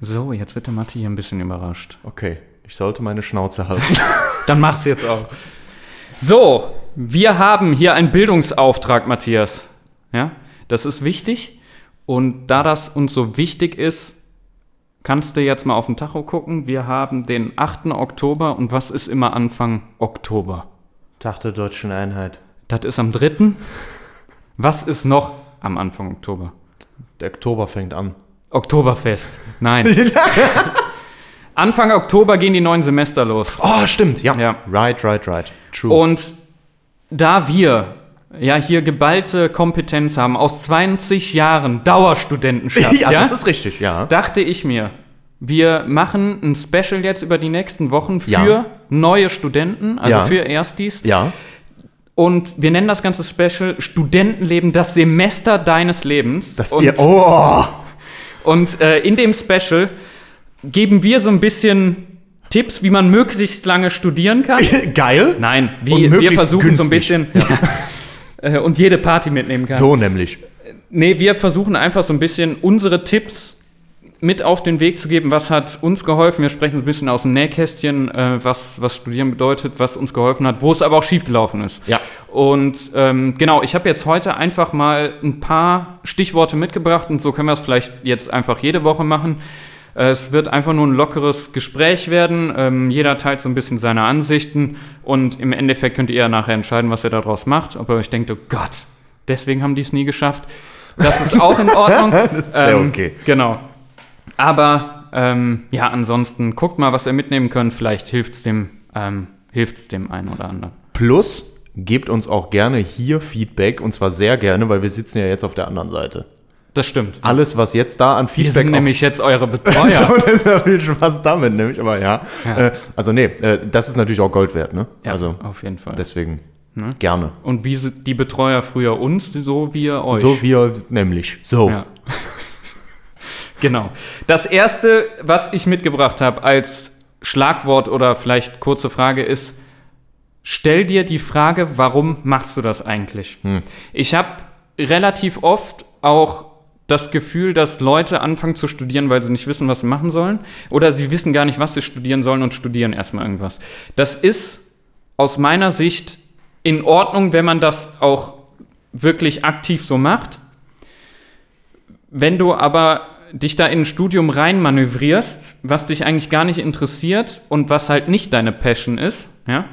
So, jetzt wird der Matti hier ein bisschen überrascht. Okay, ich sollte meine Schnauze halten. Dann mach's jetzt auch. So, wir haben hier einen Bildungsauftrag, Matthias. Ja, das ist wichtig. Und da das uns so wichtig ist, kannst du jetzt mal auf den Tacho gucken. Wir haben den 8. Oktober und was ist immer Anfang Oktober? Tag der deutschen Einheit. Das ist am 3. Was ist noch am Anfang Oktober? Der Oktober fängt an. Oktoberfest. Nein. Anfang Oktober gehen die neuen Semester los. Oh, stimmt, ja. Ja. Right, right, right. True. Und da wir ja hier geballte Kompetenz haben aus 20 Jahren Dauerstudentenschaft, ja, ja, das ist richtig, ja. dachte ich mir, wir machen ein Special jetzt über die nächsten Wochen für Ja. neue Studenten, also Ja. für Erstis. Ja. Und wir nennen das ganze Special Studentenleben, das Semester deines Lebens. Das und, ihr. Oh! Und äh, in dem Special geben wir so ein bisschen Tipps, wie man möglichst lange studieren kann. Geil. Nein, wie, wir versuchen so ein günstig. bisschen äh, und jede Party mitnehmen kann. So nämlich. Nee, wir versuchen einfach so ein bisschen unsere Tipps mit auf den Weg zu geben. Was hat uns geholfen? Wir sprechen ein bisschen aus dem Nähkästchen, äh, was, was Studieren bedeutet, was uns geholfen hat, wo es aber auch schiefgelaufen ist. Ja. Und ähm, genau, ich habe jetzt heute einfach mal ein paar Stichworte mitgebracht und so können wir es vielleicht jetzt einfach jede Woche machen. Äh, Es wird einfach nur ein lockeres Gespräch werden. Ähm, jeder teilt so ein bisschen seine Ansichten und im Endeffekt könnt ihr ja nachher entscheiden, was ihr daraus macht. Ob ihr euch denkt, oh Gott, deswegen haben die es nie geschafft. Das ist auch in Ordnung. Das ist sehr okay. Genau. Aber ähm, ja, ansonsten guckt mal, was ihr mitnehmen könnt. Vielleicht hilft es dem, ähm, hilft's dem einen oder anderen. Plus, gebt uns auch gerne hier Feedback und zwar sehr gerne, weil wir sitzen ja jetzt auf der anderen Seite. Das stimmt. Alles, was jetzt da an Wir Feedback sind auf- nämlich jetzt eure Betreuer. So, das ist viel Spaß damit, nämlich, aber ja. Ja. Äh, also, nee, äh, das ist natürlich auch Gold wert, ne? ja, also, auf jeden Fall. deswegen gerne. Und wie sind die Betreuer früher uns, so wir euch. So wir nämlich. So. Ja. Genau. Das erste, was ich mitgebracht habe als Schlagwort oder vielleicht kurze Frage ist, stell dir die Frage, warum machst du das eigentlich? Ich habe relativ oft auch das Gefühl, dass Leute anfangen zu studieren, weil sie nicht wissen, was sie machen sollen. Oder sie wissen gar nicht, was sie studieren sollen und studieren erstmal irgendwas. Das ist aus meiner Sicht in Ordnung, wenn man das auch wirklich aktiv so macht. Wenn du aber dich da in ein Studium reinmanövrierst, was dich eigentlich gar nicht interessiert und was halt nicht deine Passion ist, ja,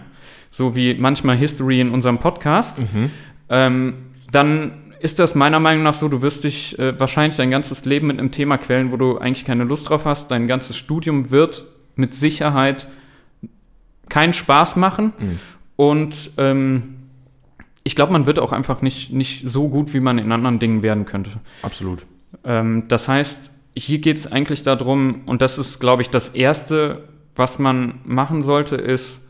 so wie manchmal History in unserem Podcast, ähm, dann ist das meiner Meinung nach so, du wirst dich äh, wahrscheinlich dein ganzes Leben mit einem Thema quälen, wo du eigentlich keine Lust drauf hast. Dein ganzes Studium wird mit Sicherheit keinen Spaß machen. Und ähm, ich glaube, man wird auch einfach nicht, nicht so gut, wie man in anderen Dingen werden könnte. Absolut. Ähm, das heißt, hier geht es eigentlich darum, und das ist, glaube ich, das Erste, was man machen sollte, ist,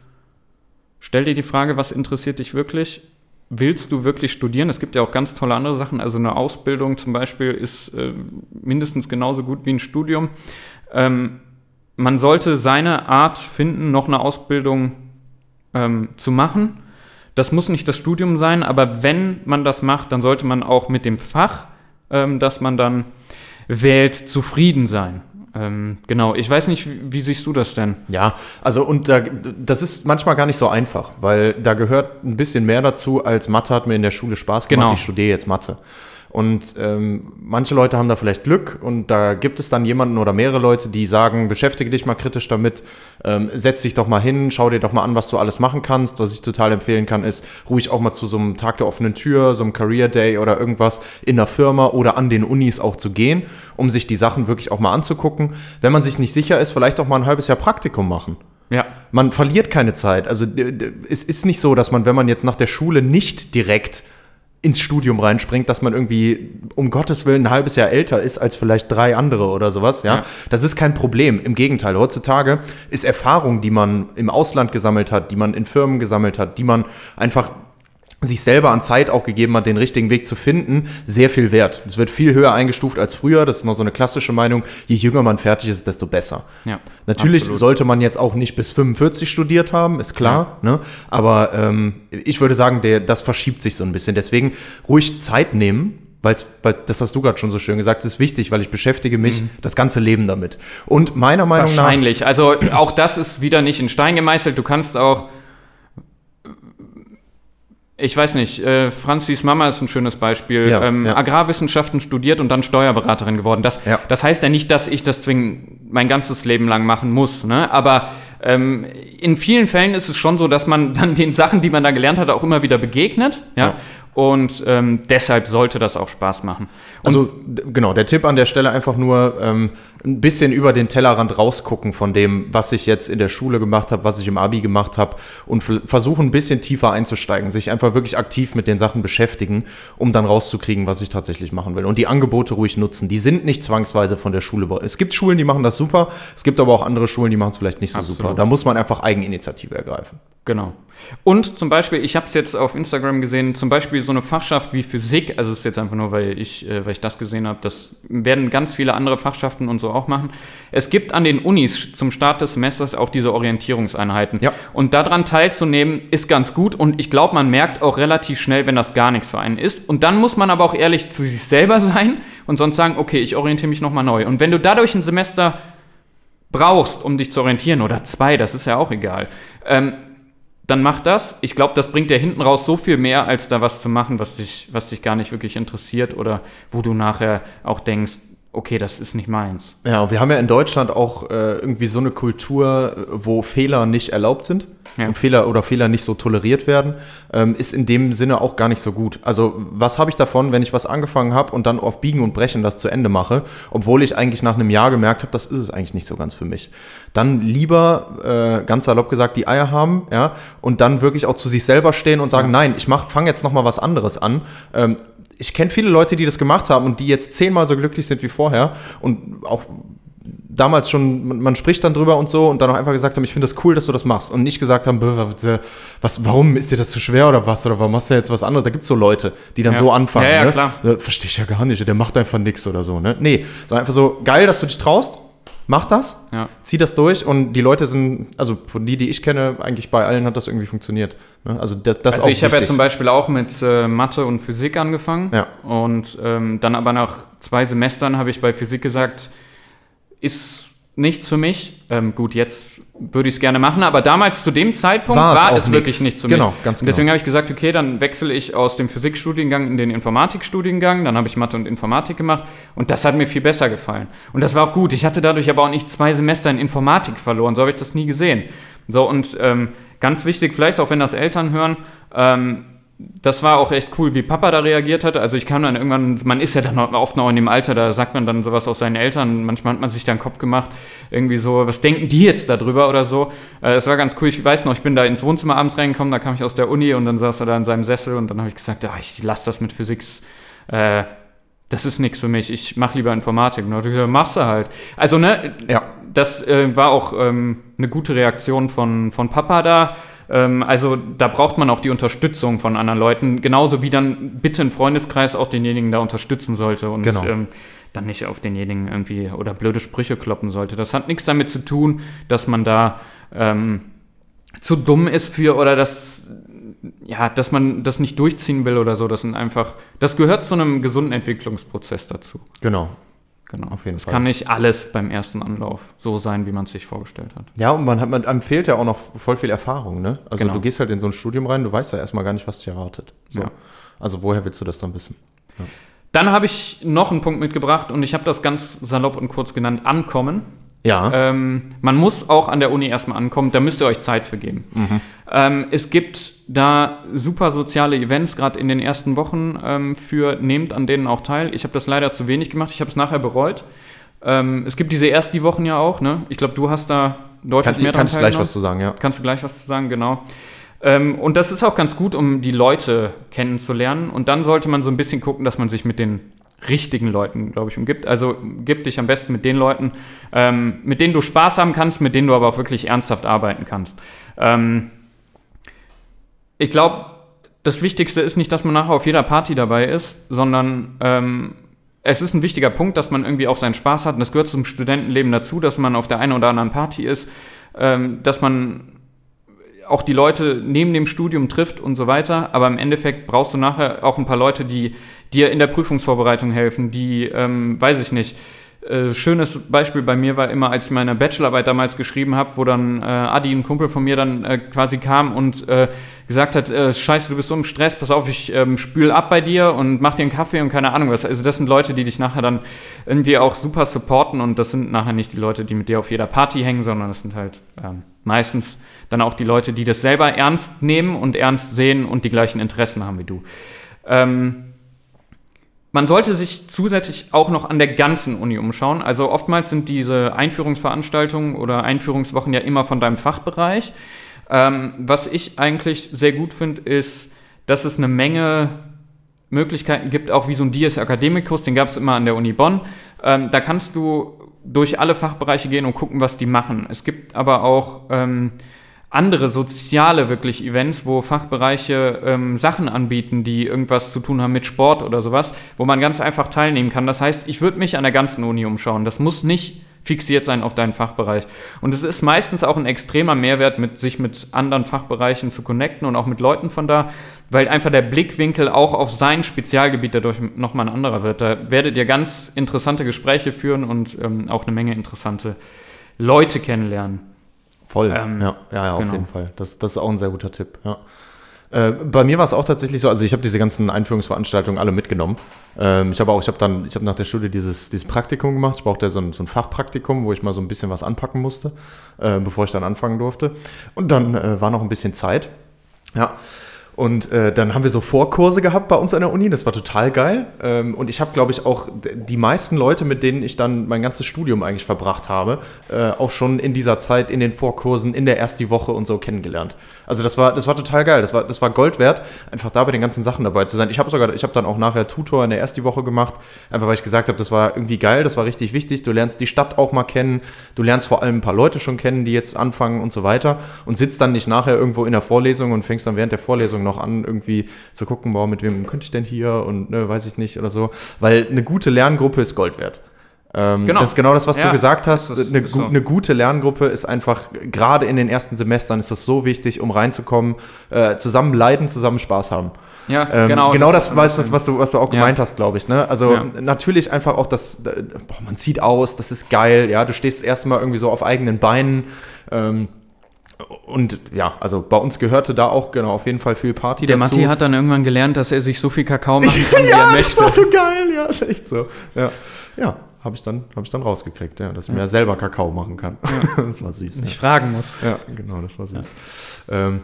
stell dir die Frage, was interessiert dich wirklich? Willst du wirklich studieren? Es gibt ja auch ganz tolle andere Sachen. Also eine Ausbildung zum Beispiel ist äh, mindestens genauso gut wie ein Studium. Ähm, man sollte seine Art finden, noch eine Ausbildung ähm, zu machen. Das muss nicht das Studium sein, aber wenn man das macht, dann sollte man auch mit dem Fach, ähm, das man dann wählt, zufrieden sein. Ähm, genau, ich weiß nicht, wie, wie siehst du das denn? Ja, also und da, das ist manchmal gar nicht so einfach, weil da gehört ein bisschen mehr dazu, als Mathe hat mir in der Schule Spaß gemacht, Genau. ich studiere jetzt Mathe. Und ähm, manche Leute haben da vielleicht Glück und da gibt es dann jemanden oder mehrere Leute, die sagen, beschäftige dich mal kritisch damit, ähm, setz dich doch mal hin, schau dir doch mal an, was du alles machen kannst. Was ich total empfehlen kann, ist ruhig auch mal zu so einem Tag der offenen Tür, so einem Career Day oder irgendwas in der Firma oder an den Unis auch zu gehen, um sich die Sachen wirklich auch mal anzugucken. Wenn man sich nicht sicher ist, vielleicht auch mal ein halbes Jahr Praktikum machen. Ja, Man verliert keine Zeit. Also es ist nicht so, dass man, wenn man jetzt nach der Schule nicht direkt ins Studium reinspringt, dass man irgendwie um Gottes Willen ein halbes Jahr älter ist als vielleicht drei andere oder sowas. Ja? Ja. Das ist kein Problem. Im Gegenteil, heutzutage ist Erfahrung, die man im Ausland gesammelt hat, die man in Firmen gesammelt hat, die man einfach sich selber an Zeit auch gegeben hat, den richtigen Weg zu finden, sehr viel wert. Es wird viel höher eingestuft als früher. Das ist noch so eine klassische Meinung. Je jünger man fertig ist, desto besser. Ja, Natürlich absolut. sollte man jetzt auch nicht bis 45 studiert haben, ist klar. Ne? Aber ähm, ich würde sagen, der, das verschiebt sich so ein bisschen. Deswegen ruhig Zeit nehmen. Weil's, weil das hast du gerade schon so schön gesagt, ist wichtig, weil ich beschäftige mich das ganze Leben damit. Und meiner Meinung nach Wahrscheinlich. Also auch das ist wieder nicht in Stein gemeißelt. Du kannst auch. Ich weiß nicht, äh, Franzis Mama ist ein schönes Beispiel. Ja, ähm, ja. Agrarwissenschaften studiert und dann Steuerberaterin geworden. Das, Ja. das heißt ja nicht, dass ich das zwingend mein ganzes Leben lang machen muss. Ne? Aber ähm, in vielen Fällen ist es schon so, dass man dann den Sachen, die man da gelernt hat, auch immer wieder begegnet. Ja. Und ähm, deshalb sollte das auch Spaß machen. Und Also genau, der Tipp an der Stelle einfach nur ähm, ein bisschen über den Tellerrand rausgucken von dem, was ich jetzt in der Schule gemacht habe, was ich im Abi gemacht habe und versuchen ein bisschen tiefer einzusteigen, sich einfach wirklich aktiv mit den Sachen beschäftigen, um dann rauszukriegen, was ich tatsächlich machen will. Und die Angebote ruhig nutzen. Die sind nicht zwangsweise von der Schule. Es gibt Schulen, die machen das super. Es gibt aber auch andere Schulen, die machen es vielleicht nicht so Absolut. super. Da muss man einfach Eigeninitiative ergreifen. Genau. Und zum Beispiel, ich habe es jetzt auf Instagram gesehen, zum Beispiel so eine Fachschaft wie Physik, also es ist jetzt einfach nur, weil ich, äh, weil ich das gesehen habe, das werden ganz viele andere Fachschaften und so auch machen. Es gibt an den Unis zum Start des Semesters auch diese Orientierungseinheiten. Ja. Und daran teilzunehmen ist ganz gut und ich glaube, man merkt auch relativ schnell, wenn das gar nichts für einen ist. Und dann muss man aber auch ehrlich zu sich selber sein und sonst sagen, okay, ich orientiere mich nochmal neu. Und wenn du dadurch ein Semester brauchst, um dich zu orientieren, oder zwei, das ist ja auch egal, ähm, dann mach das. Ich glaube, das bringt dir hinten raus so viel mehr, als da was zu machen, was dich, was dich gar nicht wirklich interessiert oder wo du nachher auch denkst, okay, das ist nicht meins. Ja, wir haben ja in Deutschland auch äh, irgendwie so eine Kultur, äh, wo Fehler nicht erlaubt sind Ja. und Fehler oder Fehler nicht so toleriert werden, ähm, ist in dem Sinne auch gar nicht so gut. Also was habe ich davon, wenn ich was angefangen habe und dann auf Biegen und Brechen das zu Ende mache, obwohl ich eigentlich nach einem Jahr gemerkt habe, das ist es eigentlich nicht so ganz für mich. Dann lieber, äh, ganz salopp gesagt, die Eier haben, ja, und dann wirklich auch zu sich selber stehen und sagen, nein, ich fange jetzt noch mal was anderes an. Ähm, ich kenne viele Leute, die das gemacht haben und die jetzt zehnmal so glücklich sind wie vorher und auch damals schon, man, spricht dann drüber und so und dann auch einfach gesagt haben, ich finde das cool, dass du das machst und nicht gesagt haben, "Bäh, was, äh, was, warum ist dir das zu schwer oder was oder warum machst du jetzt was anderes? Da gibt es so Leute, die dann Ja. so anfangen. Ja, ja, ne? klar. Äh, Verstehe ich ja gar nicht, der macht einfach nichts oder so. Ne? Nee, sondern einfach so, geil, dass du dich traust, mach das, Ja. zieh das durch und die Leute sind, also von die, die ich kenne, eigentlich bei allen hat das irgendwie funktioniert. Ne? Also das, das Also ich habe ja zum Beispiel auch mit äh, Mathe und Physik angefangen. Ja. Und ähm, dann aber nach zwei Semestern habe ich bei Physik gesagt, ist nichts für mich. Ähm, gut, jetzt würde ich es gerne machen, aber damals zu dem Zeitpunkt War es war, es wirklich nichts für Genau, mich. ganz Und deswegen genau. habe ich gesagt, okay, dann wechsle ich aus dem Physikstudiengang in den Informatikstudiengang. Dann habe ich Mathe und Informatik gemacht und das hat mir viel besser gefallen. Und das war auch gut. Ich hatte dadurch aber auch nicht zwei Semester in Informatik verloren. So habe ich das nie gesehen. So und ähm, ganz wichtig, vielleicht auch wenn das Eltern hören, ähm, das war auch echt cool, wie Papa da reagiert hat. Also ich kam dann irgendwann, man ist ja dann oft noch in dem Alter, da sagt man dann sowas aus seinen Eltern. Manchmal hat man sich da einen Kopf gemacht, irgendwie so, was denken die jetzt darüber oder so. Äh, Das war ganz cool. Ich weiß noch, ich bin da ins Wohnzimmer abends reingekommen, da kam ich aus der Uni und dann saß er da in seinem Sessel und dann habe ich gesagt, ja, ich lasse das mit Physik. Äh, das ist nichts für mich. Ich mache lieber Informatik. Und dann gesagt, machst du halt. Also, ne, Ja. das äh, war auch ähm, eine gute Reaktion von, von Papa da. Ähm, also da braucht man auch die Unterstützung von anderen Leuten, genauso wie dann bitte ein Freundeskreis auch denjenigen da unterstützen sollte und Genau. ähm, dann nicht auf denjenigen irgendwie oder blöde Sprüche kloppen sollte. Das hat nichts damit zu tun, dass man da ähm, zu dumm ist für oder dass ja, dass man das nicht durchziehen will oder so. Das sind einfach, das gehört zu einem gesunden Entwicklungsprozess dazu. Genau. Genau. Auf jeden es Fall. kann nicht alles beim ersten Anlauf so sein, wie man es sich vorgestellt hat. Ja, und man, hat, man einem fehlt ja auch noch voll viel Erfahrung, ne? Also Genau. du gehst halt in so ein Studium rein, du weißt ja erstmal gar nicht, was dich erwartet. So. Ja. Also woher willst du das dann wissen? Dann habe ich noch einen Punkt mitgebracht und ich habe das ganz salopp und kurz genannt, Ankommen. Ja. Ähm, man muss auch an der Uni erstmal ankommen, da müsst ihr euch Zeit für geben. Mhm. Ähm, es gibt da super soziale Events, gerade in den ersten Wochen, ähm, für nehmt an denen auch teil. Ich habe das leider zu wenig gemacht, ich habe es nachher bereut. Ähm, es gibt diese erst die Wochen ja auch, ne? Ich glaube, du hast da deutlich kann mehr kann dran ich gleich was zu sagen, ja. Kannst du gleich was zu sagen, genau. Ähm, und das ist auch ganz gut, um die Leute kennenzulernen. Und dann sollte man so ein bisschen gucken, dass man sich mit den richtigen Leuten, glaube ich, umgibt. Also gib dich am besten mit den Leuten, ähm, mit denen du Spaß haben kannst, mit denen du aber auch wirklich ernsthaft arbeiten kannst. Ähm, ich glaube, das Wichtigste ist nicht, dass man nachher auf jeder Party dabei ist, sondern ähm, es ist ein wichtiger Punkt, dass man irgendwie auch seinen Spaß hat. Und das gehört zum Studentenleben dazu, dass man auf der einen oder anderen Party ist, ähm, dass man auch die Leute neben dem Studium trifft und so weiter. Aber im Endeffekt brauchst du nachher auch ein paar Leute, die dir in der Prüfungsvorbereitung helfen, die, ähm, weiß ich nicht, äh, schönes Beispiel bei mir war immer, als ich meine Bachelorarbeit damals geschrieben habe, wo dann äh, Adi, ein Kumpel von mir, dann äh, quasi kam und äh, gesagt hat, äh, scheiße, du bist so im Stress, pass auf, ich ähm, spül ab bei dir und mach dir einen Kaffee und keine Ahnung was. Also das sind Leute, die dich nachher dann irgendwie auch super supporten und das sind nachher nicht die Leute, die mit dir auf jeder Party hängen, sondern das sind halt ähm, meistens dann auch die Leute, die das selber ernst nehmen und ernst sehen und die gleichen Interessen haben wie du. Ähm, man sollte sich zusätzlich auch noch an der ganzen Uni umschauen. Also oftmals sind diese Einführungsveranstaltungen oder Einführungswochen ja immer von deinem Fachbereich. Ähm, was ich eigentlich sehr gut finde, ist, dass es eine Menge Möglichkeiten gibt, auch wie so ein Dies Academicus, den gab es immer an der Uni Bonn. Ähm, da kannst du durch alle Fachbereiche gehen und gucken, was die machen. Es gibt aber auch ähm, andere soziale wirklich Events, wo Fachbereiche ähm, Sachen anbieten, die irgendwas zu tun haben mit Sport oder sowas, wo man ganz einfach teilnehmen kann. Das heißt, ich würde mich an der ganzen Uni umschauen. Das muss nicht fixiert sein auf deinen Fachbereich. Und es ist meistens auch ein extremer Mehrwert, mit, sich mit anderen Fachbereichen zu connecten und auch mit Leuten von da, weil einfach der Blickwinkel auch auf sein Spezialgebiet dadurch nochmal ein anderer wird. Da werdet ihr ganz interessante Gespräche führen und ähm, auch eine Menge interessante Leute kennenlernen. Voll, ähm, ja, ja, ja, auf genau. jeden Fall. Das, das ist auch ein sehr guter Tipp, ja. Äh, bei mir war es auch tatsächlich so, also ich habe diese ganzen Einführungsveranstaltungen alle mitgenommen. Ähm, ich habe auch, ich habe dann, ich habe nach der Studie dieses, dieses Praktikum gemacht. Ich brauchte so ein, so ein Fachpraktikum, wo ich mal so ein bisschen was anpacken musste, äh, bevor ich dann anfangen durfte. Und dann äh, war noch ein bisschen Zeit. Ja. Und äh, dann haben wir so Vorkurse gehabt bei uns an der Uni, das war total geil. Ähm, und ich habe, glaube ich, auch die meisten Leute, mit denen ich dann mein ganzes Studium eigentlich verbracht habe, äh, auch schon in dieser Zeit in den Vorkursen, in der ersten Woche und so kennengelernt. Also das war, das war total geil, das war, das war Gold wert, einfach da bei den ganzen Sachen dabei zu sein. Ich habe sogar, ich habe dann auch nachher Tutor in der ersten Woche gemacht, einfach weil ich gesagt habe, das war irgendwie geil, das war richtig wichtig. Du lernst die Stadt auch mal kennen, du lernst vor allem ein paar Leute schon kennen, die jetzt anfangen und so weiter und sitzt dann nicht nachher irgendwo in der Vorlesung und fängst dann während der Vorlesung noch an, irgendwie zu gucken, boah, mit wem könnte ich denn hier und ne, weiß ich nicht oder so. Weil eine gute Lerngruppe ist Gold wert. Ähm, genau. Das ist genau das, was ja, du gesagt hast. Eine, so. eine, gute Lerngruppe ist einfach, gerade in den ersten Semestern ist das so wichtig, um reinzukommen, äh, zusammen leiden, zusammen Spaß haben. Ja, ähm, genau. Genau das, das war das, was du, was du auch ja. gemeint hast, glaube ich. Ne? Also ja. natürlich einfach auch das, boah, man sieht aus, das ist geil, ja, du stehst erstmal irgendwie so auf eigenen Beinen. Ähm, und ja, also bei uns gehörte da auch genau auf jeden Fall viel Party Der dazu. Matti hat dann irgendwann gelernt, dass er sich so viel Kakao machen kann, ja, wie er möchte. Das war so geil, ja, ist echt so. Ja, ja habe ich, dann, hab ich dann rausgekriegt, ja, dass ich ja. mir selber Kakao machen kann. Ja. das war süß. Nicht ja. fragen muss. Ja, genau, das war süß. Ähm,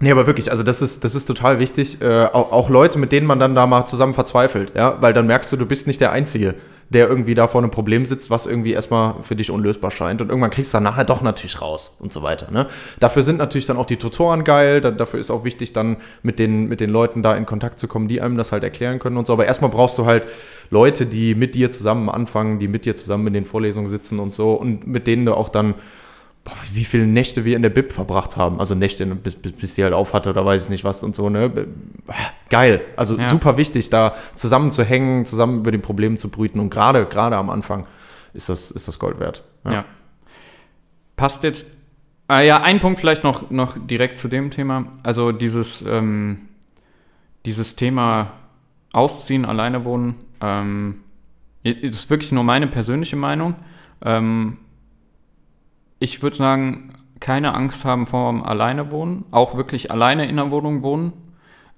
Nee, aber wirklich, also das ist, das ist total wichtig. Äh, auch, auch Leute, mit denen man dann da mal zusammen verzweifelt, ja, weil dann merkst du, du bist nicht der Einzige der irgendwie da vor einem Problem sitzt, was irgendwie erstmal für dich unlösbar scheint. Und irgendwann kriegst du dann nachher doch natürlich raus und so weiter. Ne? Dafür sind natürlich dann auch die Tutoren geil. Da, dafür ist auch wichtig, dann mit den, mit den Leuten da in Kontakt zu kommen, die einem das halt erklären können und so. Aber erstmal brauchst du halt Leute, die mit dir zusammen anfangen, die mit dir zusammen in den Vorlesungen sitzen und so und mit denen du auch dann wie viele Nächte wir in der Bib verbracht haben. Also Nächte, bis, bis, bis die halt auf hatte oder weiß ich nicht was und so. Ne? Geil. Also ja. super wichtig, da zusammen zu hängen, zusammen über den Problemen zu brüten. Und gerade, gerade am Anfang ist das, ist das Gold wert. Ja. ja. Passt jetzt. Ah, ja, ein Punkt vielleicht noch, noch direkt zu dem Thema. Also dieses, ähm, dieses Thema Ausziehen, alleine wohnen. Ähm, ist wirklich nur meine persönliche Meinung. Ähm, ich würde sagen, keine Angst haben vor dem Alleine wohnen, auch wirklich alleine in der Wohnung wohnen.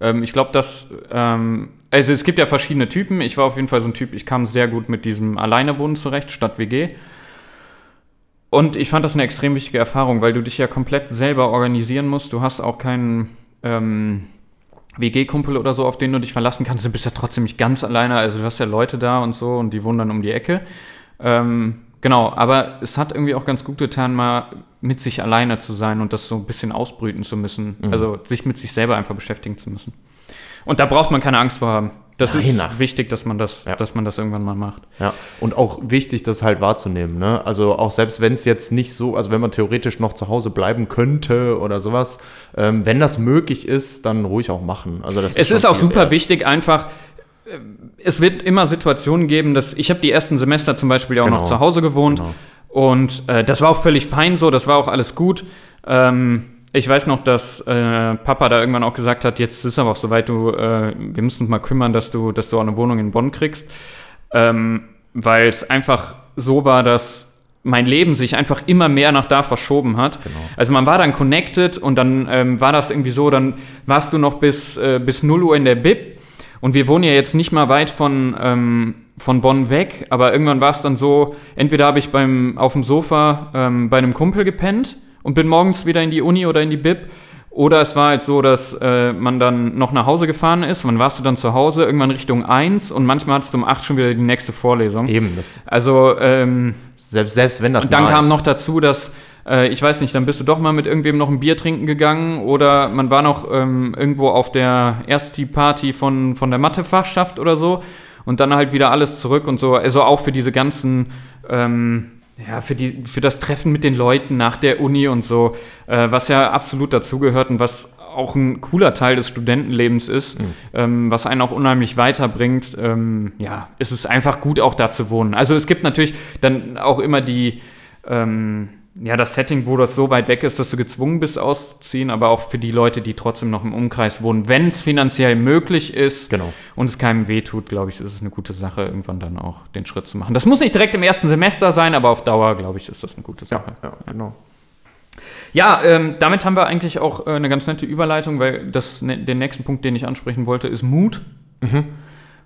Ähm, ich glaube, dass, ähm, also es gibt ja verschiedene Typen. Ich war auf jeden Fall so ein Typ, ich kam sehr gut mit diesem Alleine wohnen zurecht, statt WG. Und ich fand das eine extrem wichtige Erfahrung, weil du dich ja komplett selber organisieren musst. Du hast auch keinen ähm, WG-Kumpel oder so, auf den du dich verlassen kannst. Du bist ja trotzdem nicht ganz alleine. Also du hast ja Leute da und so und die wohnen dann um die Ecke. Ähm, Genau, aber es hat irgendwie auch ganz gut getan, mal mit sich alleine zu sein und das so ein bisschen ausbrüten zu müssen. Also sich mit sich selber einfach beschäftigen zu müssen. Und da braucht man keine Angst vor haben. Das Nein, ist ach. wichtig, dass man das, Ja. dass man das irgendwann mal macht. Ja, und auch wichtig, das halt wahrzunehmen. Ne? Also auch selbst wenn es jetzt nicht so, also wenn man theoretisch noch zu Hause bleiben könnte oder sowas, ähm, wenn das möglich ist, dann ruhig auch machen. Also das Es schon ist auch super wert. wichtig, einfach. Äh, Es wird immer Situationen geben, dass ich habe die ersten Semester zum Beispiel auch noch Genau. zu Hause gewohnt Genau. und äh, das war auch völlig fein so, das war auch alles gut. Ähm, ich weiß noch, dass äh, Papa da irgendwann auch gesagt hat, jetzt ist aber auch soweit, du, äh, wir müssen uns mal kümmern, dass du, dass du auch eine Wohnung in Bonn kriegst, ähm, weil es einfach so war, dass mein Leben sich einfach immer mehr nach da verschoben hat. Genau. Also man war dann connected und dann ähm, war das irgendwie so, dann warst du noch bis, äh, bis 0 Uhr in der Bib und wir wohnen ja jetzt nicht mal weit von, ähm, von Bonn weg, aber irgendwann war es dann so, entweder habe ich beim, auf dem Sofa ähm, bei einem Kumpel gepennt und bin morgens wieder in die Uni oder in die Bib. Oder es war halt so, dass äh, man dann noch nach Hause gefahren ist, wann warst du dann zu Hause, irgendwann Richtung 1 und manchmal hattest du um 8 schon wieder die nächste Vorlesung. Eben, das, Also ähm, selbst, selbst wenn das und dann kam noch dazu, dass, äh, ich weiß nicht, dann bist du doch mal mit irgendwem noch ein Bier trinken gegangen oder man war noch ähm, irgendwo auf der Ersti-Party von, von der Mathefachschaft oder so und dann halt wieder alles zurück und so. Also auch für diese ganzen, ähm, ja, für, die, für das Treffen mit den Leuten nach der Uni und so, äh, was ja absolut dazugehört und was auch ein cooler Teil des Studentenlebens ist, ähm, was einen auch unheimlich weiterbringt. Ähm, ja, es ist einfach gut, auch da zu wohnen. Also es gibt natürlich dann auch immer die, ähm, ja, das Setting, wo das so weit weg ist, dass du gezwungen bist auszuziehen, aber auch für die Leute, die trotzdem noch im Umkreis wohnen, wenn es finanziell möglich ist Genau. und es keinem wehtut, glaube ich, ist es eine gute Sache, irgendwann dann auch den Schritt zu machen. Das muss nicht direkt im ersten Semester sein, aber auf Dauer, glaube ich, ist das eine gute Ja, Sache. ja, genau. Ja, ähm, damit haben wir eigentlich auch äh, eine ganz nette Überleitung, weil das, ne, den nächsten Punkt, den ich ansprechen wollte, ist Mut.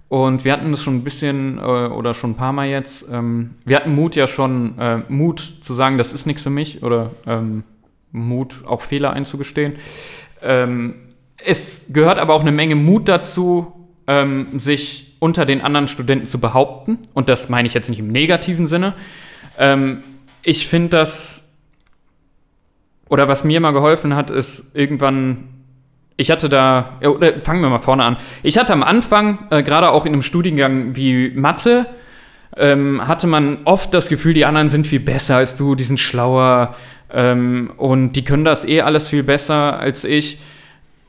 Und wir hatten das schon ein bisschen äh, oder schon ein paar Mal jetzt. Ähm, wir hatten Mut ja schon, äh, Mut zu sagen, das ist nichts für mich oder ähm, Mut, auch Fehler einzugestehen. Ähm, es gehört aber auch eine Menge Mut dazu, ähm, sich unter den anderen Studenten zu behaupten. Und das meine ich jetzt nicht im negativen Sinne. Ähm, ich finde das oder was mir mal geholfen hat, ist irgendwann, ich hatte da, oder fangen wir mal vorne an. Ich hatte am Anfang, äh, gerade auch in einem Studiengang wie Mathe, ähm, hatte man oft das Gefühl, die anderen sind viel besser als du, die sind schlauer ähm, und die können das eh alles viel besser als ich.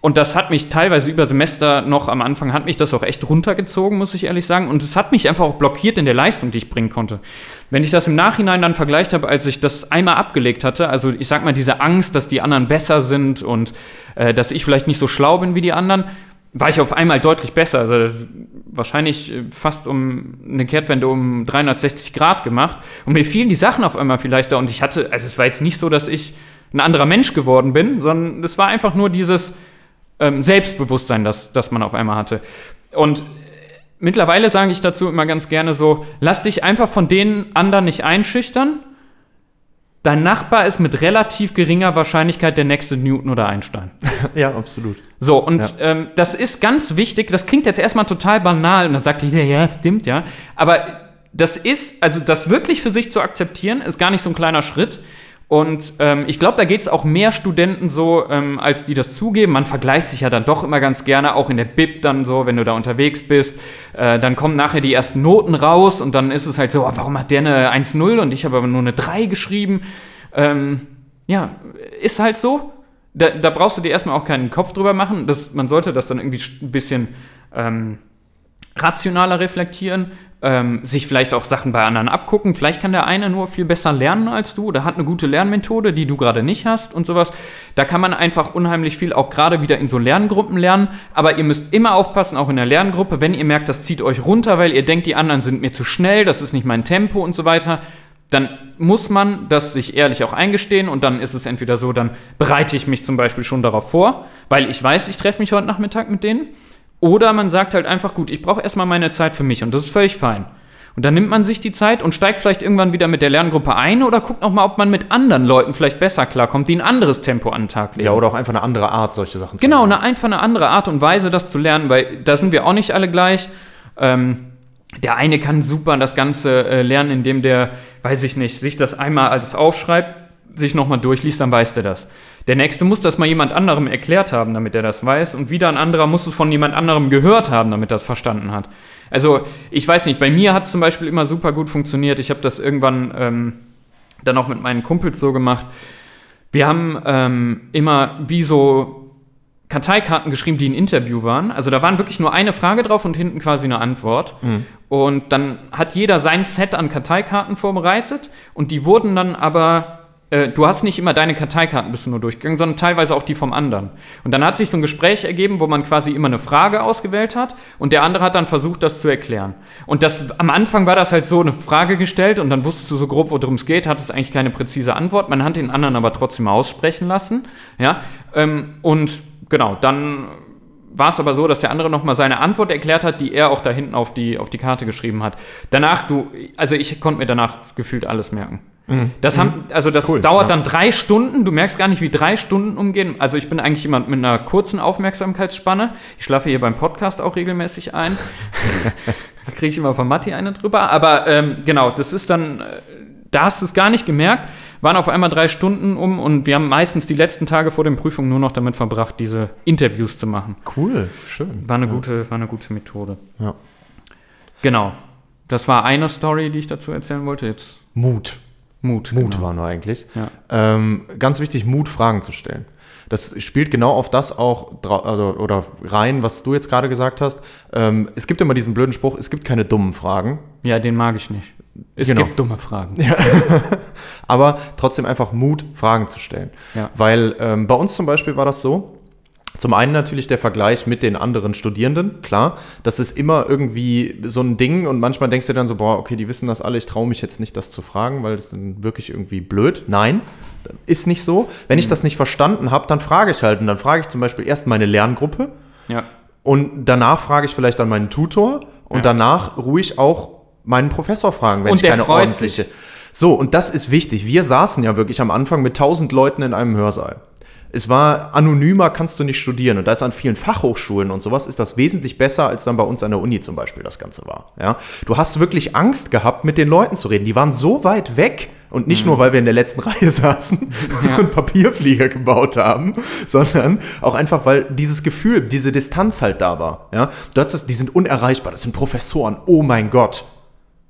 Und das hat mich teilweise über Semester noch am Anfang, hat mich das auch echt runtergezogen, muss ich ehrlich sagen. Und es hat mich einfach auch blockiert in der Leistung, die ich bringen konnte. Wenn ich das im Nachhinein dann vergleicht habe, als ich das einmal abgelegt hatte, also ich sag mal, diese Angst, dass die anderen besser sind und äh, dass ich vielleicht nicht so schlau bin wie die anderen, war ich auf einmal deutlich besser. Also wahrscheinlich äh, fast um eine Kehrtwende um 360 Grad gemacht. Und mir fielen die Sachen auf einmal viel leichter. Und ich hatte, also es war jetzt nicht so, dass ich ein anderer Mensch geworden bin, sondern es war einfach nur dieses ähm, Selbstbewusstsein, das, das man auf einmal hatte. Und mittlerweile sage ich dazu immer ganz gerne so, lass dich einfach von den anderen nicht einschüchtern. Dein Nachbar ist mit relativ geringer Wahrscheinlichkeit der nächste Newton oder Einstein. Ja, absolut. So, und Ja. ähm, das ist ganz wichtig. Das klingt jetzt erstmal total banal und dann sagt jeder, ja, stimmt, ja. Aber das ist, also das wirklich für sich zu akzeptieren, ist gar nicht so ein kleiner Schritt. Und ähm, ich glaube, da geht es auch mehr Studenten so, ähm, als die das zugeben. Man vergleicht sich ja dann doch immer ganz gerne, auch in der Bib dann so, wenn du da unterwegs bist. Äh, dann kommen nachher die ersten Noten raus und dann ist es halt so, oh, warum hat der eine 1-0 und ich habe aber nur eine 3 geschrieben? Ähm, ja, ist halt so. Da, da brauchst du dir erstmal auch keinen Kopf drüber machen. Das, man sollte das dann irgendwie ein bisschen ähm, rationaler reflektieren, ähm, sich vielleicht auch Sachen bei anderen abgucken. Vielleicht kann der eine nur viel besser lernen als du oder hat eine gute Lernmethode, die du gerade nicht hast und sowas. Da kann man einfach unheimlich viel auch gerade wieder in so Lerngruppen lernen. Aber ihr müsst immer aufpassen, auch in der Lerngruppe, wenn ihr merkt, das zieht euch runter, weil ihr denkt, die anderen sind mir zu schnell, das ist nicht mein Tempo und so weiter. Dann muss man das sich ehrlich auch eingestehen und dann ist es entweder so, dann bereite ich mich zum Beispiel schon darauf vor, weil ich weiß, ich treffe mich heute Nachmittag mit denen. Oder man sagt halt einfach, gut, ich brauche erstmal meine Zeit für mich und das ist völlig fein. Und dann nimmt man sich die Zeit und steigt vielleicht irgendwann wieder mit der Lerngruppe ein oder guckt noch mal, ob man mit anderen Leuten vielleicht besser klarkommt, die ein anderes Tempo an den Tag legen. Ja, oder auch einfach eine andere Art, solche Sachen zu Genau, machen. eine, einfach eine andere Art und Weise, das zu lernen, weil da sind wir auch nicht alle gleich. Ähm, der eine kann super das Ganze äh, lernen, indem der, weiß ich nicht, sich das einmal alles aufschreibt, sich nochmal durchliest, dann weiß der das. Der nächste muss das mal jemand anderem erklärt haben, damit er das weiß. Und wieder ein anderer muss es von jemand anderem gehört haben, damit er es verstanden hat. Also, ich weiß nicht, bei mir hat es zum Beispiel immer super gut funktioniert. Ich habe das irgendwann ähm, dann auch mit meinen Kumpels so gemacht. Wir haben ähm, immer wie so Karteikarten geschrieben, die ein Interview waren. Also da waren wirklich nur eine Frage drauf und hinten quasi eine Antwort. Und dann hat jeder sein Set an Karteikarten vorbereitet und die wurden dann aber. Äh, du hast nicht immer deine Karteikarten bist du nur durchgegangen, sondern teilweise auch die vom anderen. Und dann hat sich so ein Gespräch ergeben, wo man quasi immer eine Frage ausgewählt hat und der andere hat dann versucht, das zu erklären. Und das, am Anfang war das halt so eine Frage gestellt und dann wusstest du so grob, worum es geht, hattest eigentlich keine präzise Antwort. Man hat den anderen aber trotzdem aussprechen lassen. Ja? Ähm, und genau, dann war es aber so, dass der andere nochmal seine Antwort erklärt hat, die er auch da hinten auf die, auf die Karte geschrieben hat. Danach, du, also ich konnte mir danach gefühlt alles merken. Das, haben, also das Cool, dauert ja. dann drei Stunden, du merkst gar nicht, wie drei Stunden umgehen. Also ich bin eigentlich jemand mit einer kurzen Aufmerksamkeitsspanne. Ich schlafe hier beim Podcast auch regelmäßig ein. da kriege ich immer von Matti eine drüber. Aber ähm, genau, das ist dann, äh, da hast du es gar nicht gemerkt, waren auf einmal drei Stunden um und wir haben meistens die letzten Tage vor den Prüfungen nur noch damit verbracht, diese Interviews zu machen. Cool, schön. War eine, gute, war eine gute Methode. Ja. Genau. Das war eine Story, die ich dazu erzählen wollte. Jetzt Mut. Mut. Mut genau. war nur eigentlich. Ja. Ähm, ganz wichtig, Mut, Fragen zu stellen. Das spielt genau auf das auch also, oder rein, was du jetzt gerade gesagt hast. Ähm, es gibt immer diesen blöden Spruch, es gibt keine dummen Fragen. Ja, den mag ich nicht. Es Genau. gibt dumme Fragen. aber trotzdem einfach Mut, Fragen zu stellen. Ja. Weil ähm, bei uns zum Beispiel war das so, zum einen natürlich der Vergleich mit den anderen Studierenden, klar. Das ist immer irgendwie so ein Ding und manchmal denkst du dann so, boah, okay, die wissen das alle, ich traue mich jetzt nicht, das zu fragen, weil das ist dann wirklich irgendwie blöd. Nein, ist nicht so. Wenn ich das nicht verstanden habe, dann frage ich halt. Und dann frage ich zum Beispiel erst meine Lerngruppe Ja. und danach frage ich vielleicht dann meinen Tutor und Ja. danach ruhig auch meinen Professor fragen, wenn Und ich keine ordentliche. sich. So, und das ist wichtig. Wir saßen ja wirklich am Anfang mit 1000 Leuten in einem Hörsaal. Es war anonymer, kannst du nicht studieren. Und da ist an vielen Fachhochschulen und sowas ist das wesentlich besser, als dann bei uns an der Uni zum Beispiel das Ganze war. Ja? Du hast wirklich Angst gehabt, mit den Leuten zu reden. Die waren so weit weg. Und nicht nur, weil wir in der letzten Reihe saßen Ja. und Papierflieger gebaut haben, sondern auch einfach, weil dieses Gefühl, diese Distanz halt da war. Ja? Du hattest, die sind unerreichbar, das sind Professoren, oh mein Gott.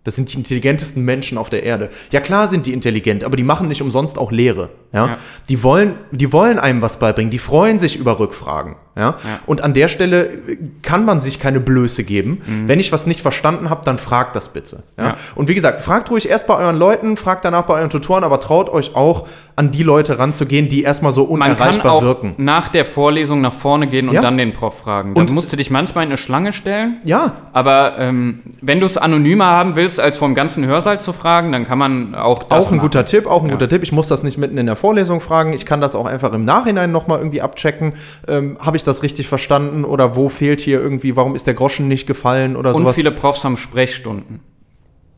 Das sind die intelligentesten Menschen auf der Erde. Ja, klar sind die intelligent, aber die machen nicht umsonst auch Lehre. Ja? Ja. Die, wollen, die wollen einem was beibringen, die freuen sich über Rückfragen. Ja? Ja. Und an der Stelle äh, kann man sich keine Blöße geben. Wenn ich was nicht verstanden habe, dann fragt das bitte. Ja? Ja. Und wie gesagt, fragt ruhig erst bei euren Leuten, fragt danach bei euren Tutoren, aber traut euch auch, an die Leute ranzugehen, die erstmal so Man kann unerreichbar auch wirken. nach der Vorlesung nach vorne gehen und Ja. dann den Prof fragen. Dann Und- musst du dich manchmal in eine Schlange stellen. Ja, Aber ähm, wenn du es anonymer haben willst, als vom ganzen Hörsaal zu fragen, dann kann man auch das auch ein machen. guter Tipp, auch ein guter Tipp. Ich muss das nicht mitten in der Vorlesung fragen. Ich kann das auch einfach im Nachhinein nochmal irgendwie abchecken. Ähm, Habe ich das richtig verstanden oder wo fehlt hier irgendwie, warum ist der Groschen nicht gefallen oder Und sowas? viele Profs haben Sprechstunden.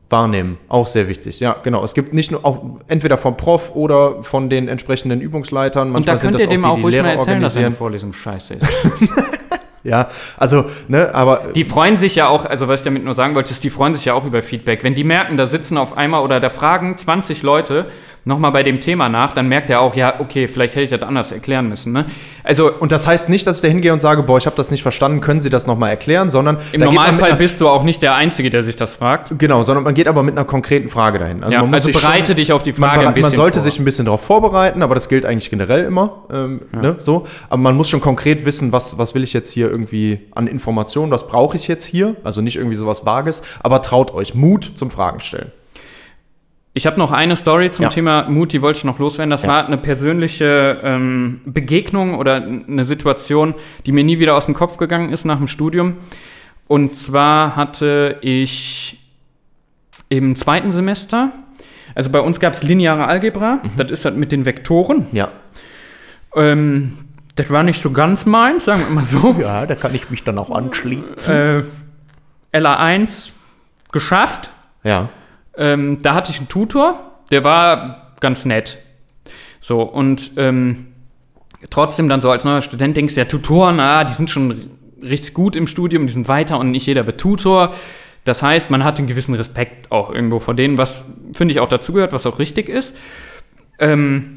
Wahrnehmen, auch sehr wichtig. Ja, genau. Es gibt nicht nur auch entweder vom Prof oder von den entsprechenden Übungsleitern. Und da Manchmal sind könnt das ihr dem die, auch die ruhig mal erzählen, dass eine. Vorlesung scheiße ist. Ja, also, ne, aber Die freuen sich ja auch, also was ich damit nur sagen wollte, ist, die freuen sich ja auch über Feedback. Wenn die merken, da sitzen auf einmal oder da fragen 20 Leute nochmal bei dem Thema nach, dann merkt er auch, ja, okay, vielleicht hätte ich das anders erklären müssen. Ne? Also und das heißt nicht, dass ich da hingehe und sage, boah, ich habe das nicht verstanden, können Sie das nochmal erklären, sondern im man Normalfall bist du auch nicht der Einzige, der sich das fragt. Genau, sondern man geht aber mit einer konkreten Frage dahin. ja, man muss also bereite schon- dich auf die Man, Frage bere- ein bisschen man sollte vor. sich ein bisschen darauf vorbereiten, aber das gilt eigentlich generell immer. Ähm, ne, so. Aber man muss schon konkret wissen, was, was will ich jetzt hier irgendwie an Informationen, was brauche ich jetzt hier? Also nicht irgendwie sowas Vages, aber traut euch Mut zum Fragen stellen. Ich habe noch eine Story zum Ja. Thema Mut, die wollte ich noch loswerden. Das Ja. war eine persönliche ähm, Begegnung oder eine Situation, die mir nie wieder aus dem Kopf gegangen ist nach dem Studium. Und zwar hatte ich im zweiten Semester, also bei uns gab es lineare Algebra, das ist halt mit den Vektoren. Ja. Ähm, das war nicht so ganz meins, sagen wir mal so. Ja, da kann ich mich dann auch anschließen. Äh, LA1 geschafft. Ja. Ähm, da hatte ich einen Tutor, der war ganz nett. So, und ähm, trotzdem dann so als neuer Student denkst du ja, Tutoren, ah, die sind schon richtig gut im Studium, die sind weiter und nicht jeder wird Tutor. Das heißt, man hat einen gewissen Respekt auch irgendwo vor denen, was finde ich auch dazugehört, was auch richtig ist. Ähm,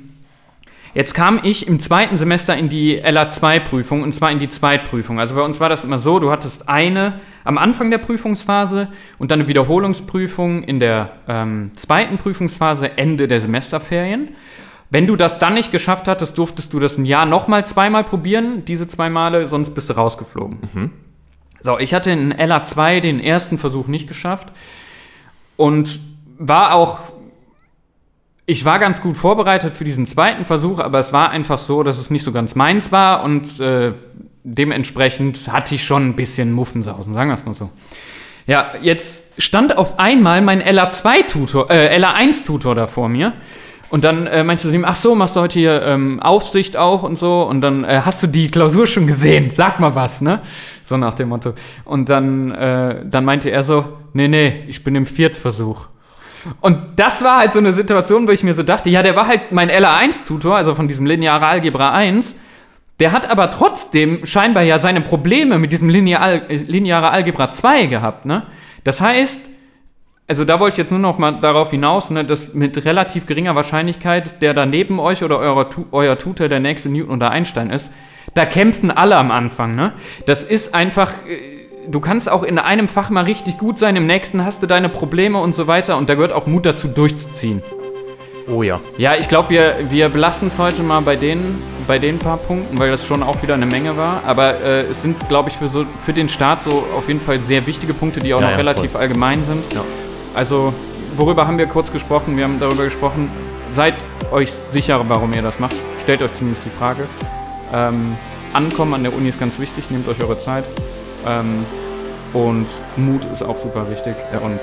Jetzt kam ich im zweiten Semester in die LA2-Prüfung und zwar in die Zweitprüfung. Also bei uns war das immer so, du hattest eine am Anfang der Prüfungsphase und dann eine Wiederholungsprüfung in der ähm, zweiten Prüfungsphase Ende der Semesterferien. Wenn du das dann nicht geschafft hattest, durftest du das ein Jahr nochmal zweimal probieren, diese zwei Male, sonst bist du rausgeflogen. So, ich hatte in LA2 den ersten Versuch nicht geschafft und war auch ich war ganz gut vorbereitet für diesen zweiten Versuch, aber es war einfach so, dass es nicht so ganz meins war und äh, dementsprechend hatte ich schon ein bisschen Muffensausen, sagen wir es mal so. Ja, jetzt stand auf einmal mein LA2-Tutor, äh, LA1-Tutor da vor mir. Und dann äh, meinte sie ihm, ach so, machst du heute hier ähm, Aufsicht auch und so. Und dann äh, hast du die Klausur schon gesehen, sag mal was, ne? So nach dem Motto. Und dann, äh, dann meinte er so, nee, nee, ich bin im Viertversuch. Und das war halt so eine Situation, wo ich mir so dachte, ja, der war halt mein LA1-Tutor, also von diesem Lineare Algebra 1. Der hat aber trotzdem scheinbar ja seine Probleme mit diesem Lineal, Lineare Algebra 2 gehabt, ne? Das heißt, also da wollte ich jetzt nur noch mal darauf hinaus, ne, dass mit relativ geringer Wahrscheinlichkeit der da neben euch oder euer, euer Tutor der nächste Newton oder Einstein ist, da kämpfen alle am Anfang, ne? Das ist einfach, äh, du kannst auch in einem Fach mal richtig gut sein, im nächsten hast du deine Probleme und so weiter und da gehört auch Mut dazu durchzuziehen. Oh ja. Ja, ich glaube, wir, wir belassen es heute mal bei den, bei den paar Punkten, weil das schon auch wieder eine Menge war. Aber äh, es sind, glaube ich, für, so, für den Start so auf jeden Fall sehr wichtige Punkte, die auch Ja, noch ja, relativ voll. allgemein sind. Ja. Also, worüber haben wir kurz gesprochen? Wir haben darüber gesprochen, seid euch sicher, warum ihr das macht. Stellt euch zumindest die Frage. Ähm, Ankommen an der Uni ist ganz wichtig, nehmt euch eure Zeit. Ähm, und Mut ist auch super wichtig. Und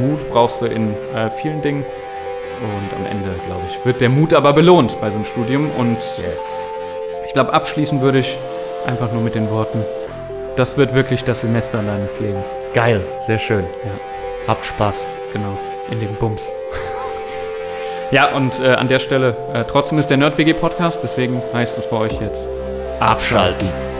Mut brauchst du in äh, vielen Dingen. Und am Ende, glaube ich, wird der Mut aber belohnt bei so einem Studium. Und Yes. ich glaube, abschließen würde ich einfach nur mit den Worten, das wird wirklich das Semester deines Lebens. Geil, sehr schön. Ja. Habt Spaß. Genau, in den Bums. ja, und äh, an der Stelle, äh, trotzdem ist der NerdWG Podcast, deswegen heißt es für euch jetzt Abschalten. T